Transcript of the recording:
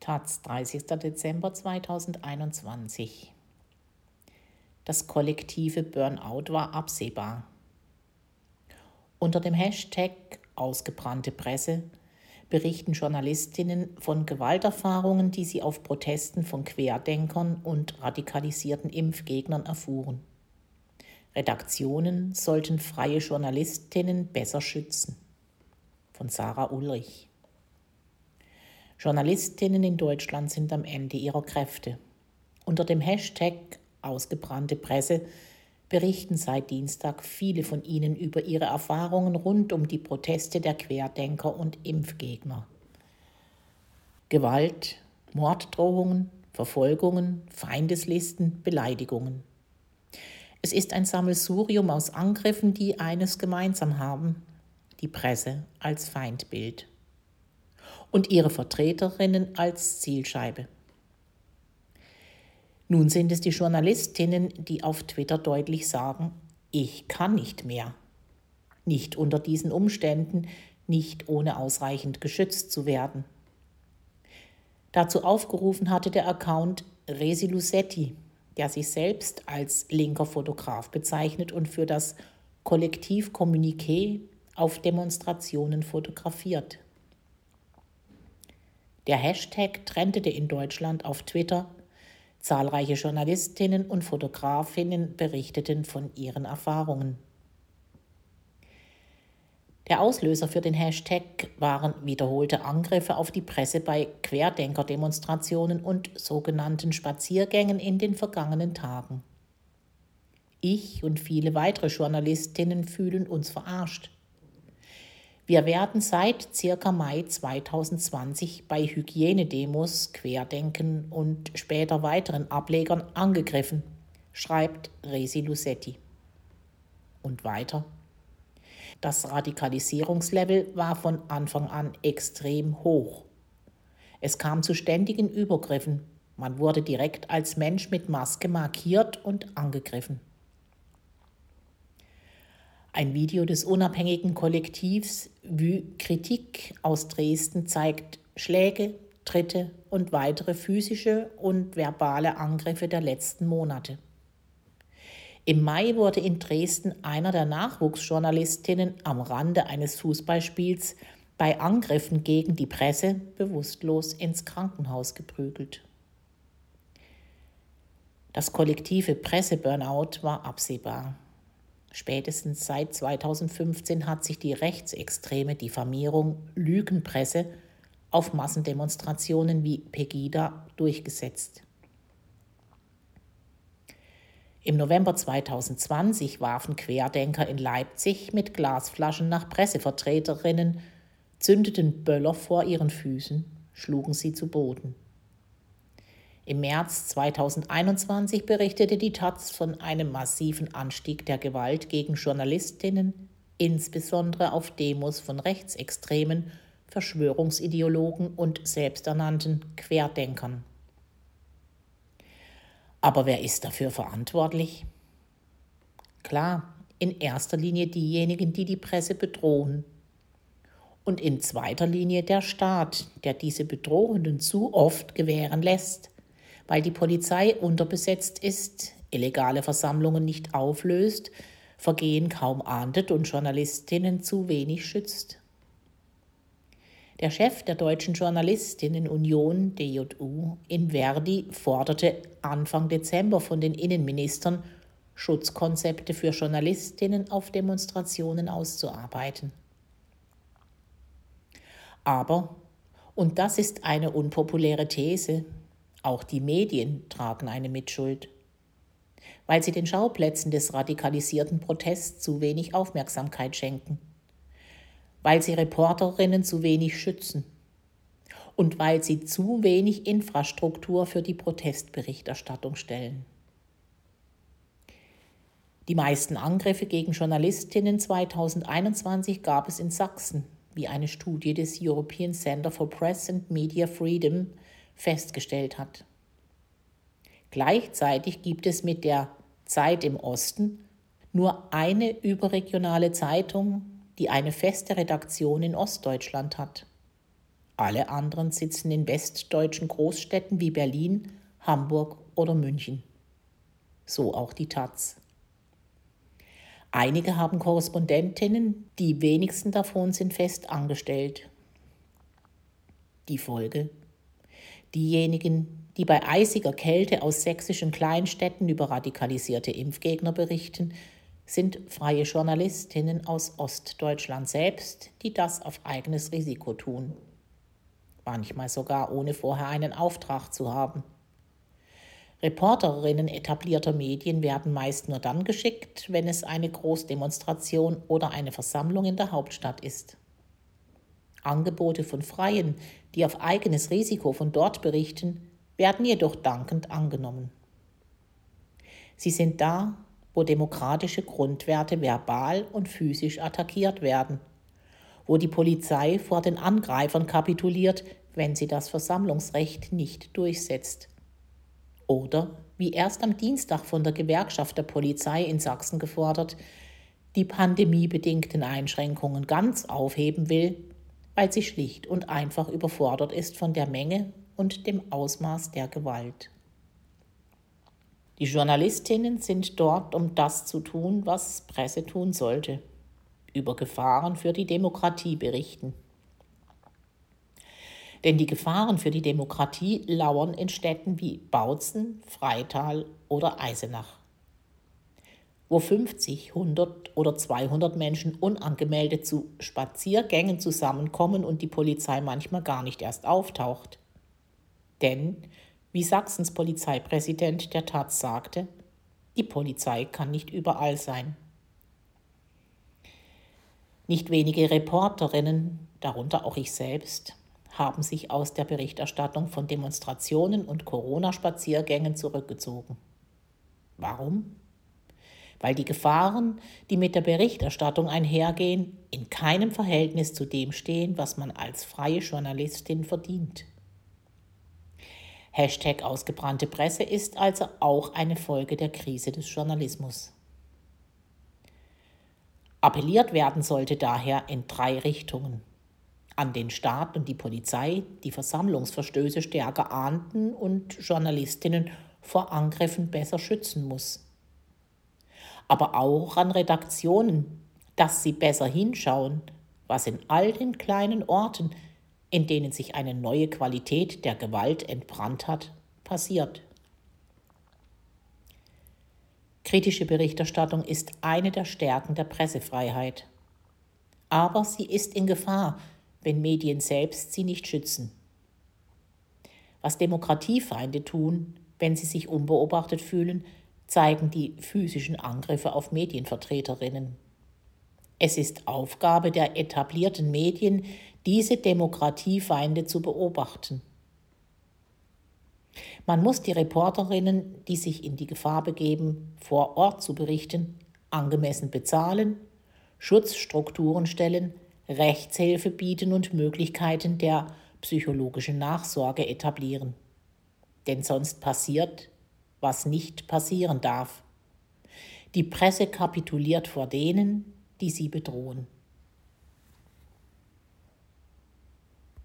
Taz, 30. Dezember 2021. Das kollektive Burnout war absehbar. Unter dem Hashtag Ausgebrannte Presse berichten Journalistinnen von Gewalterfahrungen, die sie auf Protesten von Querdenkern und radikalisierten Impfgegnern erfuhren. Redaktionen sollten freie Journalistinnen besser schützen. Von Sarah Ulrich. Journalistinnen in Deutschland sind am Ende ihrer Kräfte. Unter dem Hashtag Ausgebrannte Presse berichten seit Dienstag viele von ihnen über ihre Erfahrungen rund um die Proteste der Querdenker und Impfgegner. Gewalt, Morddrohungen, Verfolgungen, Feindeslisten, Beleidigungen. Es ist ein Sammelsurium aus Angriffen, die eines gemeinsam haben, die Presse als Feindbild und ihre Vertreterinnen als Zielscheibe. Nun sind es die Journalistinnen, die auf Twitter deutlich sagen, ich kann nicht mehr. Nicht unter diesen Umständen, nicht ohne ausreichend geschützt zu werden. Dazu aufgerufen hatte der Account Resi Lusetti, der sich selbst als linker Fotograf bezeichnet und für das Kollektiv Kommuniqué auf Demonstrationen fotografiert. Der Hashtag trendete in Deutschland auf Twitter. Zahlreiche Journalistinnen und Fotografinnen berichteten von ihren Erfahrungen. Der Auslöser für den Hashtag waren wiederholte Angriffe auf die Presse bei Querdenker-Demonstrationen und sogenannten Spaziergängen in den vergangenen Tagen. Ich und viele weitere Journalistinnen fühlen uns verarscht. Wir werden seit circa Mai 2020 bei Hygienedemos, Querdenken und später weiteren Ablegern angegriffen, schreibt Resi Lusetti. Und weiter. Das Radikalisierungslevel war von Anfang an extrem hoch. Es kam zu ständigen Übergriffen. Man wurde direkt als Mensch mit Maske markiert und angegriffen. Ein Video des unabhängigen Kollektivs Vue Kritik aus Dresden zeigt Schläge, Tritte und weitere physische und verbale Angriffe der letzten Monate. Im Mai wurde in Dresden einer der Nachwuchsjournalistinnen am Rande eines Fußballspiels bei Angriffen gegen die Presse bewusstlos ins Krankenhaus geprügelt. Das kollektive Presseburnout war absehbar. Spätestens seit 2015 hat sich die rechtsextreme Diffamierung Lügenpresse auf Massendemonstrationen wie Pegida durchgesetzt. Im November 2020 warfen Querdenker in Leipzig mit Glasflaschen nach Pressevertreterinnen, zündeten Böller vor ihren Füßen, schlugen sie zu Boden. Im März 2021 berichtete die Taz von einem massiven Anstieg der Gewalt gegen Journalistinnen, insbesondere auf Demos von Rechtsextremen, Verschwörungsideologen und selbsternannten Querdenkern. Aber wer ist dafür verantwortlich? Klar, in erster Linie diejenigen, die die Presse bedrohen. Und in zweiter Linie der Staat, der diese Bedrohungen zu oft gewähren lässt weil die Polizei unterbesetzt ist, illegale Versammlungen nicht auflöst, Vergehen kaum ahndet und Journalistinnen zu wenig schützt. Der Chef der Deutschen Journalistinnenunion DJU in Verdi forderte Anfang Dezember von den Innenministern, Schutzkonzepte für Journalistinnen auf Demonstrationen auszuarbeiten. Aber, und das ist eine unpopuläre These, auch die Medien tragen eine Mitschuld, weil sie den Schauplätzen des radikalisierten Protests zu wenig Aufmerksamkeit schenken, weil sie Reporterinnen zu wenig schützen. Und weil sie zu wenig Infrastruktur für die Protestberichterstattung stellen. Die meisten Angriffe gegen Journalistinnen 2021 gab es in Sachsen, wie eine Studie des European Center for Press and Media Freedom festgestellt hat. Gleichzeitig gibt es mit der Zeit im Osten nur eine überregionale Zeitung, die eine feste Redaktion in Ostdeutschland hat. Alle anderen sitzen in westdeutschen Großstädten wie Berlin, Hamburg oder München. So auch die Taz. Einige haben Korrespondentinnen, die wenigsten davon sind fest angestellt. Die Folge? Diejenigen, die bei eisiger Kälte aus sächsischen Kleinstädten über radikalisierte Impfgegner berichten, sind freie Journalistinnen aus Ostdeutschland selbst, die das auf eigenes Risiko tun. Manchmal sogar ohne vorher einen Auftrag zu haben. Reporterinnen etablierter Medien werden meist nur dann geschickt, wenn es eine Großdemonstration oder eine Versammlung in der Hauptstadt ist. Angebote von Freien, die auf eigenes Risiko von dort berichten, werden jedoch dankend angenommen. Sie sind da, wo demokratische Grundwerte verbal und physisch attackiert werden, wo die Polizei vor den Angreifern kapituliert, wenn sie das Versammlungsrecht nicht durchsetzt. Oder, wie erst am Dienstag von der Gewerkschaft der Polizei in Sachsen gefordert, die pandemiebedingten Einschränkungen ganz aufheben will, weil sie schlicht und einfach überfordert ist von der Menge und dem Ausmaß der Gewalt. Die Journalistinnen sind dort, um das zu tun, was Presse tun sollte, über Gefahren für die Demokratie berichten. Denn die Gefahren für die Demokratie lauern in Städten wie Bautzen, Freital oder Eisenach, wo 50, 100 oder 200 Menschen unangemeldet zu Spaziergängen zusammenkommen und die Polizei manchmal gar nicht erst auftaucht. Denn wie Sachsens Polizeipräsident der Taz sagte, die Polizei kann nicht überall sein. Nicht wenige Reporterinnen, darunter auch ich selbst, haben sich aus der Berichterstattung von Demonstrationen und Corona-Spaziergängen zurückgezogen. Warum? Weil die Gefahren, die mit der Berichterstattung einhergehen, in keinem Verhältnis zu dem stehen, was man als freie Journalistin verdient. Hashtag ausgebrannte Presse ist also auch eine Folge der Krise des Journalismus. Appelliert werden sollte daher in drei Richtungen. An den Staat und die Polizei, die Versammlungsverstöße stärker ahnden und Journalistinnen vor Angriffen besser schützen muss. Aber auch an Redaktionen, dass sie besser hinschauen, was in all den kleinen Orten, in denen sich eine neue Qualität der Gewalt entbrannt hat, passiert. Kritische Berichterstattung ist eine der Stärken der Pressefreiheit. Aber sie ist in Gefahr, wenn Medien selbst sie nicht schützen. Was Demokratiefeinde tun, wenn sie sich unbeobachtet fühlen, zeigen die physischen Angriffe auf Medienvertreterinnen. Es ist Aufgabe der etablierten Medien, diese Demokratiefeinde zu beobachten. Man muss die Reporterinnen, die sich in die Gefahr begeben, vor Ort zu berichten, angemessen bezahlen, Schutzstrukturen stellen, Rechtshilfe bieten und Möglichkeiten der psychologischen Nachsorge etablieren. Denn sonst passiert, was nicht passieren darf. Die Presse kapituliert vor denen, die sie bedrohen.